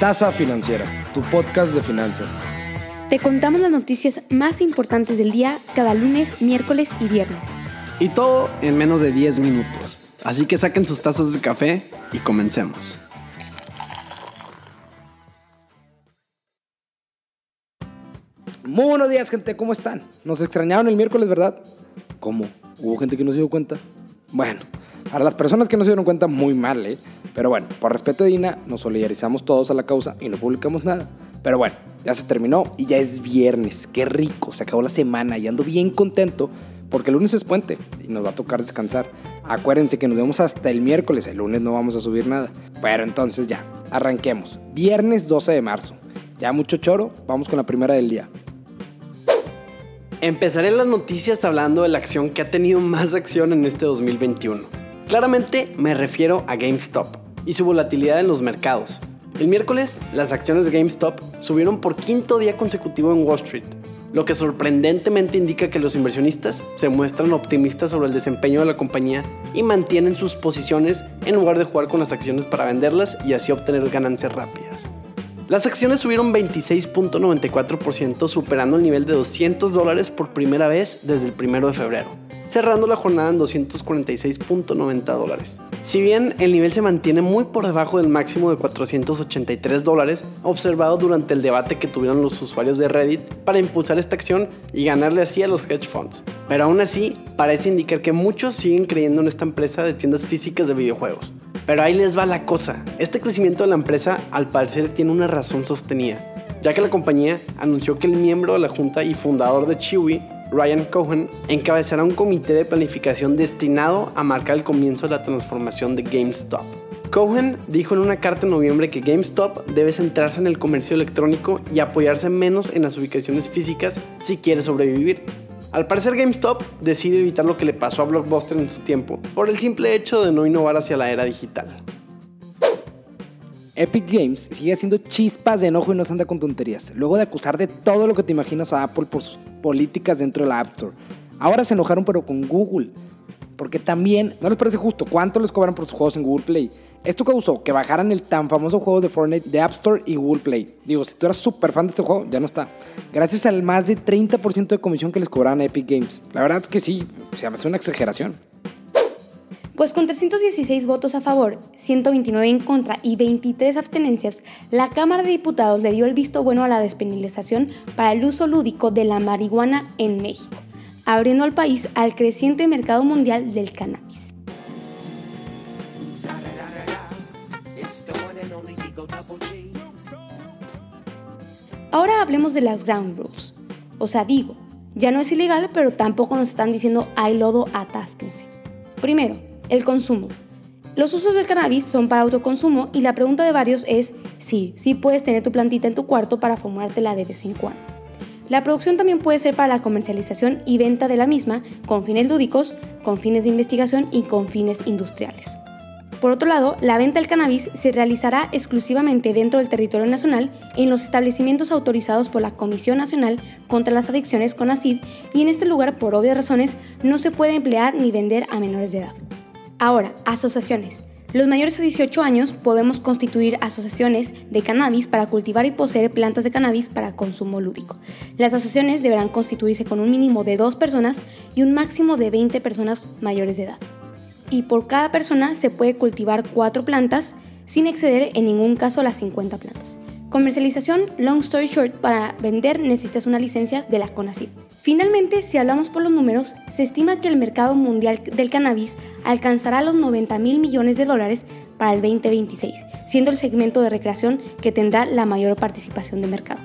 Tasa Financiera, tu podcast de finanzas. Te contamos las noticias más importantes del día cada lunes, miércoles y viernes. Y todo en menos de 10 minutos. Así que saquen sus tazas de café y comencemos. Muy buenos días, gente, ¿cómo están? Nos extrañaron el miércoles, ¿verdad? ¿Cómo? ¿Hubo gente que no se dio cuenta? Bueno, para las personas que no se dieron cuenta, muy mal, ¿eh? Pero bueno, por respeto de Dina, nos solidarizamos todos a la causa y no publicamos nada. Pero bueno, ya se terminó y ya es viernes. Qué rico, se acabó la semana y ando bien contento porque el lunes es puente y nos va a tocar descansar. Acuérdense que nos vemos hasta el miércoles, el lunes no vamos a subir nada. Pero entonces ya, arranquemos. Viernes 12 de marzo. Ya mucho choro, vamos con la primera del día. Empezaré las noticias hablando de la acción que ha tenido más acción en este 2021. Claramente me refiero a GameStop y su volatilidad en los mercados. El miércoles, las acciones de GameStop subieron por quinto día consecutivo en Wall Street, lo que sorprendentemente indica que los inversionistas se muestran optimistas sobre el desempeño de la compañía y mantienen sus posiciones en lugar de jugar con las acciones para venderlas y así obtener ganancias rápidas. Las acciones subieron 26.94%, superando el nivel de 200 dólares por primera vez desde el 1 de febrero, cerrando la jornada en 246.90 dólares. Si bien el nivel se mantiene muy por debajo del máximo de 483 dólares observado durante el debate que tuvieron los usuarios de Reddit para impulsar esta acción y ganarle así a los hedge funds. Pero aún así, parece indicar que muchos siguen creyendo en esta empresa de tiendas físicas de videojuegos. Pero ahí les va la cosa. Este crecimiento de la empresa al parecer tiene una razón sostenida, ya que la compañía anunció que el miembro de la junta y fundador de Chewy, Ryan Cohen, encabezará un comité de planificación destinado a marcar el comienzo de la transformación de GameStop. Cohen dijo en una carta en noviembre que GameStop debe centrarse en el comercio electrónico y apoyarse menos en las ubicaciones físicas si quiere sobrevivir. Al parecer GameStop decide evitar lo que le pasó a Blockbuster en su tiempo, por el simple hecho de no innovar hacia la era digital. Epic Games sigue haciendo chispas de enojo y no se anda con tonterías, luego de acusar de todo lo que te imaginas a Apple por sus políticas dentro de la App Store. Ahora se enojaron pero con Google, porque también, ¿no les parece justo cuánto les cobran por sus juegos en Google Play? Esto causó que bajaran el tan famoso juego de Fortnite de App Store y Google Play. Digo, si tú eras súper fan de este juego, ya no está. Gracias al más de 30% de comisión que les cobraban a Epic Games. La verdad es que sí, o sea, me hace una exageración. Pues con 316 votos a favor, 129 en contra y 23 abstenencias, la Cámara de Diputados le dio el visto bueno a la despenalización para el uso lúdico de la marihuana en México, abriendo al país al creciente mercado mundial del cannabis. Ahora hablemos de las ground rules. O sea, digo, ya no es ilegal, pero tampoco nos están diciendo hay lodo, atásquense. Primero, el consumo. Los usos del cannabis son para autoconsumo y la pregunta de varios es si sí puedes tener tu plantita en tu cuarto para fumártela de vez en cuando. La producción también puede ser para la comercialización y venta de la misma con fines lúdicos, con fines de investigación y con fines industriales. Por otro lado, la venta del cannabis se realizará exclusivamente dentro del territorio nacional en los establecimientos autorizados por la Comisión Nacional contra las Adicciones CONACID y en este lugar, por obvias razones, no se puede emplear ni vender a menores de edad. Ahora, asociaciones. Los mayores de 18 años podemos constituir asociaciones de cannabis para cultivar y poseer plantas de cannabis para consumo lúdico. Las asociaciones deberán constituirse con un mínimo de dos personas y un máximo de 20 personas mayores de edad y por cada persona se puede cultivar cuatro plantas sin exceder en ningún caso las 50 plantas. Comercialización, long story short, para vender necesitas una licencia de la CONACYT. Finalmente, si hablamos por los números, se estima que el mercado mundial del cannabis alcanzará los 90 mil millones de dólares para el 2026, siendo el segmento de recreación que tendrá la mayor participación de mercado.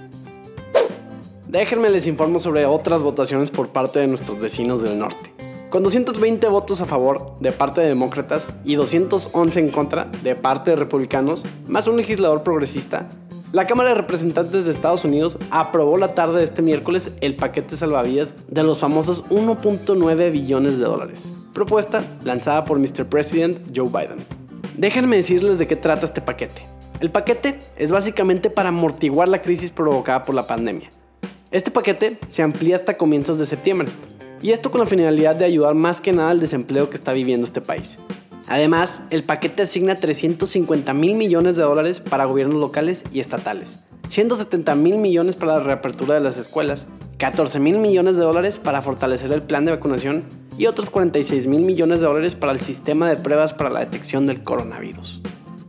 Déjenme les informo sobre otras votaciones por parte de nuestros vecinos del norte. Con 220 votos a favor de parte de demócratas y 211 en contra de parte de republicanos, más un legislador progresista, la Cámara de Representantes de Estados Unidos aprobó la tarde de este miércoles el paquete salvavidas de los famosos 1.9 billones de dólares, propuesta lanzada por Mr. President Joe Biden. Déjenme decirles de qué trata este paquete. El paquete es básicamente para amortiguar la crisis provocada por la pandemia. Este paquete se amplía hasta comienzos de septiembre, y esto con la finalidad de ayudar más que nada al desempleo que está viviendo este país. Además, el paquete asigna 350 mil millones de dólares para gobiernos locales y estatales, 170 mil millones para la reapertura de las escuelas, 14 mil millones de dólares para fortalecer el plan de vacunación y otros 46 mil millones de dólares para el sistema de pruebas para la detección del coronavirus.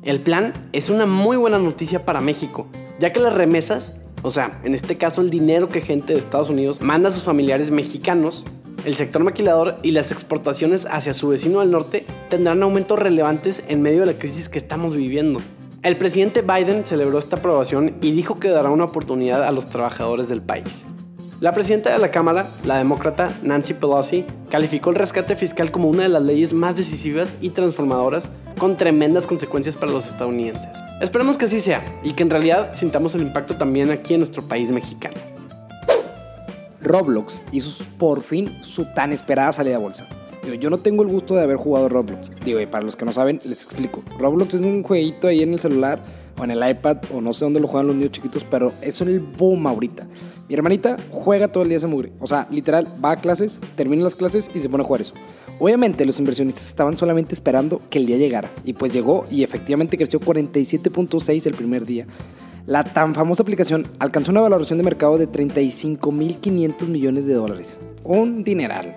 El plan es una muy buena noticia para México, ya que las remesas, o sea, en este caso el dinero que gente de Estados Unidos manda a sus familiares mexicanos, el sector maquilador y las exportaciones hacia su vecino del norte tendrán aumentos relevantes en medio de la crisis que estamos viviendo. El presidente Biden celebró esta aprobación y dijo que dará una oportunidad a los trabajadores del país. La presidenta de la Cámara, la demócrata Nancy Pelosi, calificó el rescate fiscal como una de las leyes más decisivas y transformadoras con tremendas consecuencias para los estadounidenses. Esperemos que así sea y que en realidad sintamos el impacto también aquí en nuestro país mexicano. Roblox hizo por fin su tan esperada salida a bolsa. yo no tengo el gusto de haber jugado Roblox. Digo, y para los que no saben, les explico. Roblox es un jueguito ahí en el celular o en el iPad o no sé dónde lo juegan los niños chiquitos, pero es el boom ahorita. Mi hermanita juega todo el día ese mugre. O sea, literal, va a clases, termina las clases y se pone a jugar eso. Obviamente los inversionistas estaban solamente esperando que el día llegara. Y pues llegó y efectivamente creció 47.6 el primer día. La tan famosa aplicación alcanzó una valoración de mercado de 35.500 millones de dólares. Un dineral.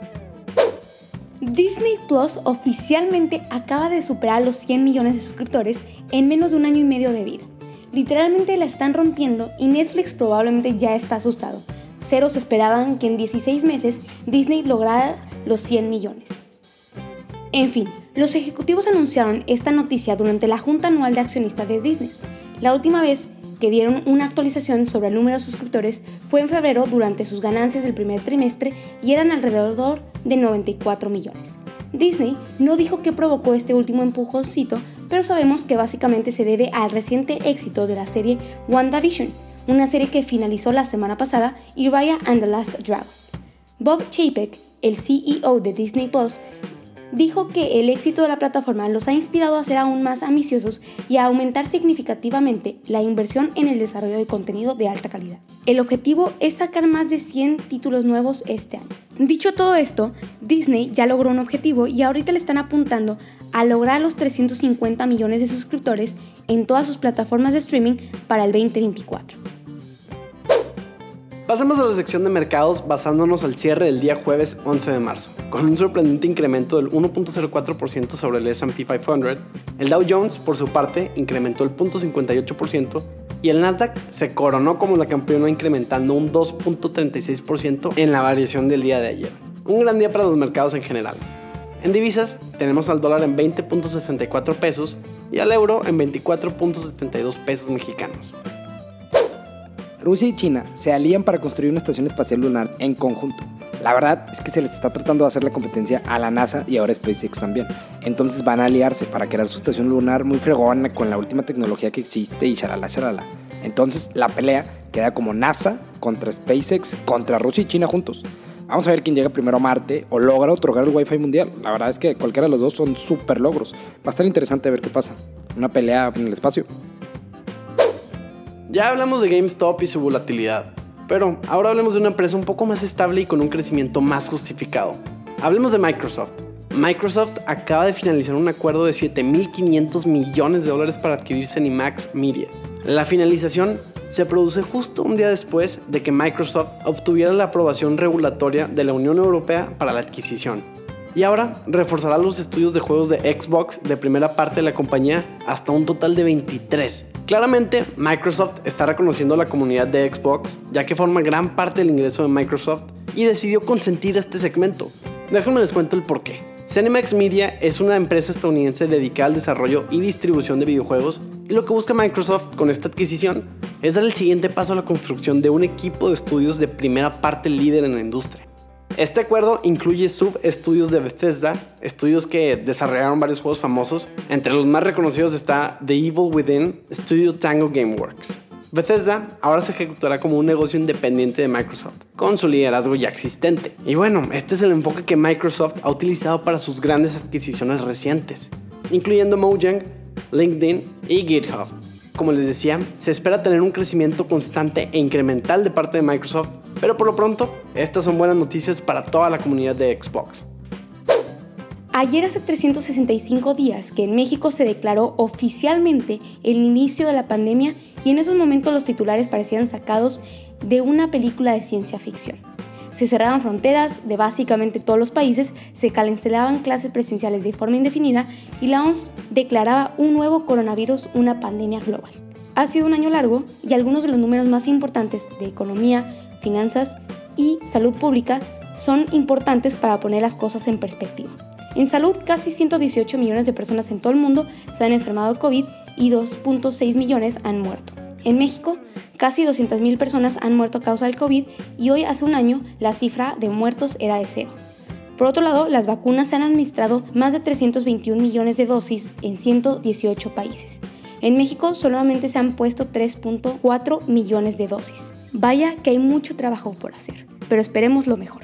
Disney Plus oficialmente acaba de superar los 100 millones de suscriptores en menos de un año y medio de vida. Literalmente la están rompiendo y Netflix probablemente ya está asustado. Ceros esperaban que en 16 meses Disney lograra los 100 millones. En fin, los ejecutivos anunciaron esta noticia durante la Junta Anual de Accionistas de Disney. La última vez que dieron una actualización sobre el número de suscriptores fue en febrero durante sus ganancias del primer trimestre y eran alrededor de 94 millones. Disney no dijo qué provocó este último empujoncito, pero sabemos que básicamente se debe al reciente éxito de la serie WandaVision, una serie que finalizó la semana pasada, y Raya and the Last Dragon. Bob Chapek, el CEO de Disney Plus, dijo que el éxito de la plataforma los ha inspirado a ser aún más ambiciosos y a aumentar significativamente la inversión en el desarrollo de contenido de alta calidad. El objetivo es sacar más de 100 títulos nuevos este año. Dicho todo esto, Disney ya logró un objetivo y ahorita le están apuntando a lograr los 350 millones de suscriptores en todas sus plataformas de streaming para el 2024. Pasemos a la sección de mercados basándonos al cierre del día jueves 11 de marzo. Con un sorprendente incremento del 1.04% sobre el SP 500, el Dow Jones, por su parte, incrementó el 0.58% y el Nasdaq se coronó como la campeona incrementando un 2.36% en la variación del día de ayer. Un gran día para los mercados en general. En divisas tenemos al dólar en 20.64 pesos y al euro en 24.72 pesos mexicanos. Rusia y China se alían para construir una estación espacial lunar en conjunto. La verdad es que se les está tratando de hacer la competencia a la NASA y ahora SpaceX también. Entonces van a aliarse para crear su estación lunar muy fregona con la última tecnología que existe y shalala shalala. Entonces la pelea queda como NASA contra SpaceX contra Rusia y China juntos. Vamos a ver quién llega primero a Marte o logra otorgar el Wi-Fi mundial. La verdad es que cualquiera de los dos son súper logros. Va a estar interesante ver qué pasa. Una pelea en el espacio. Ya hablamos de GameStop y su volatilidad, pero ahora hablemos de una empresa un poco más estable y con un crecimiento más justificado. Hablemos de Microsoft. Microsoft acaba de finalizar un acuerdo de 7.500 millones de dólares para adquirir Cenimax Media. La finalización se produce justo un día después de que Microsoft obtuviera la aprobación regulatoria de la Unión Europea para la adquisición. Y ahora reforzará los estudios de juegos de Xbox de primera parte de la compañía hasta un total de 23, Claramente, Microsoft está reconociendo a la comunidad de Xbox, ya que forma gran parte del ingreso de Microsoft y decidió consentir este segmento. Déjenme les cuento el porqué. Cinemax Media es una empresa estadounidense dedicada al desarrollo y distribución de videojuegos y lo que busca Microsoft con esta adquisición es dar el siguiente paso a la construcción de un equipo de estudios de primera parte líder en la industria. Este acuerdo incluye sub-estudios de Bethesda, estudios que desarrollaron varios juegos famosos. Entre los más reconocidos está The Evil Within, Studio Tango Gameworks. Bethesda ahora se ejecutará como un negocio independiente de Microsoft, con su liderazgo ya existente. Y bueno, este es el enfoque que Microsoft ha utilizado para sus grandes adquisiciones recientes, incluyendo Mojang, LinkedIn y GitHub. Como les decía, se espera tener un crecimiento constante e incremental de parte de Microsoft pero por lo pronto, estas son buenas noticias para toda la comunidad de Xbox. Ayer hace 365 días que en México se declaró oficialmente el inicio de la pandemia y en esos momentos los titulares parecían sacados de una película de ciencia ficción. Se cerraban fronteras de básicamente todos los países, se cancelaban clases presenciales de forma indefinida y la OMS declaraba un nuevo coronavirus una pandemia global. Ha sido un año largo y algunos de los números más importantes de economía, finanzas y salud pública son importantes para poner las cosas en perspectiva. En salud, casi 118 millones de personas en todo el mundo se han enfermado de COVID y 2.6 millones han muerto. En México, casi 200.000 personas han muerto a causa del COVID y hoy hace un año la cifra de muertos era de cero. Por otro lado, las vacunas se han administrado más de 321 millones de dosis en 118 países. En México solamente se han puesto 3.4 millones de dosis. Vaya que hay mucho trabajo por hacer, pero esperemos lo mejor.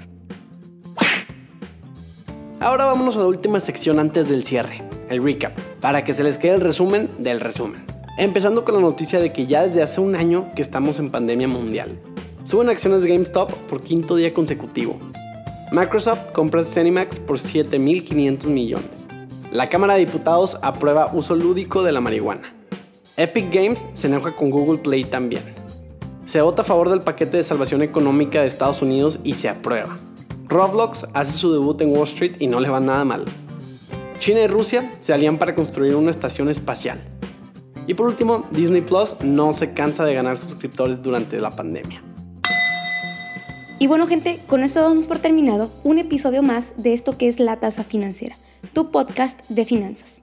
Ahora vámonos a la última sección antes del cierre, el recap, para que se les quede el resumen del resumen. Empezando con la noticia de que ya desde hace un año que estamos en pandemia mundial. Suben acciones de GameStop por quinto día consecutivo. Microsoft compra Cenimax por 7.500 millones. La Cámara de Diputados aprueba uso lúdico de la marihuana. Epic Games se enoja con Google Play también. Se vota a favor del paquete de salvación económica de Estados Unidos y se aprueba. Roblox hace su debut en Wall Street y no le va nada mal. China y Rusia se alían para construir una estación espacial. Y por último, Disney Plus no se cansa de ganar suscriptores durante la pandemia. Y bueno gente, con esto damos por terminado un episodio más de esto que es La Tasa Financiera, tu podcast de finanzas.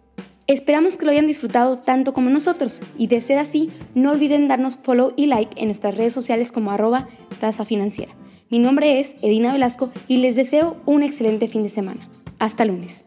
Esperamos que lo hayan disfrutado tanto como nosotros y de ser así, no olviden darnos follow y like en nuestras redes sociales como arroba tasa financiera. Mi nombre es Edina Velasco y les deseo un excelente fin de semana. Hasta lunes.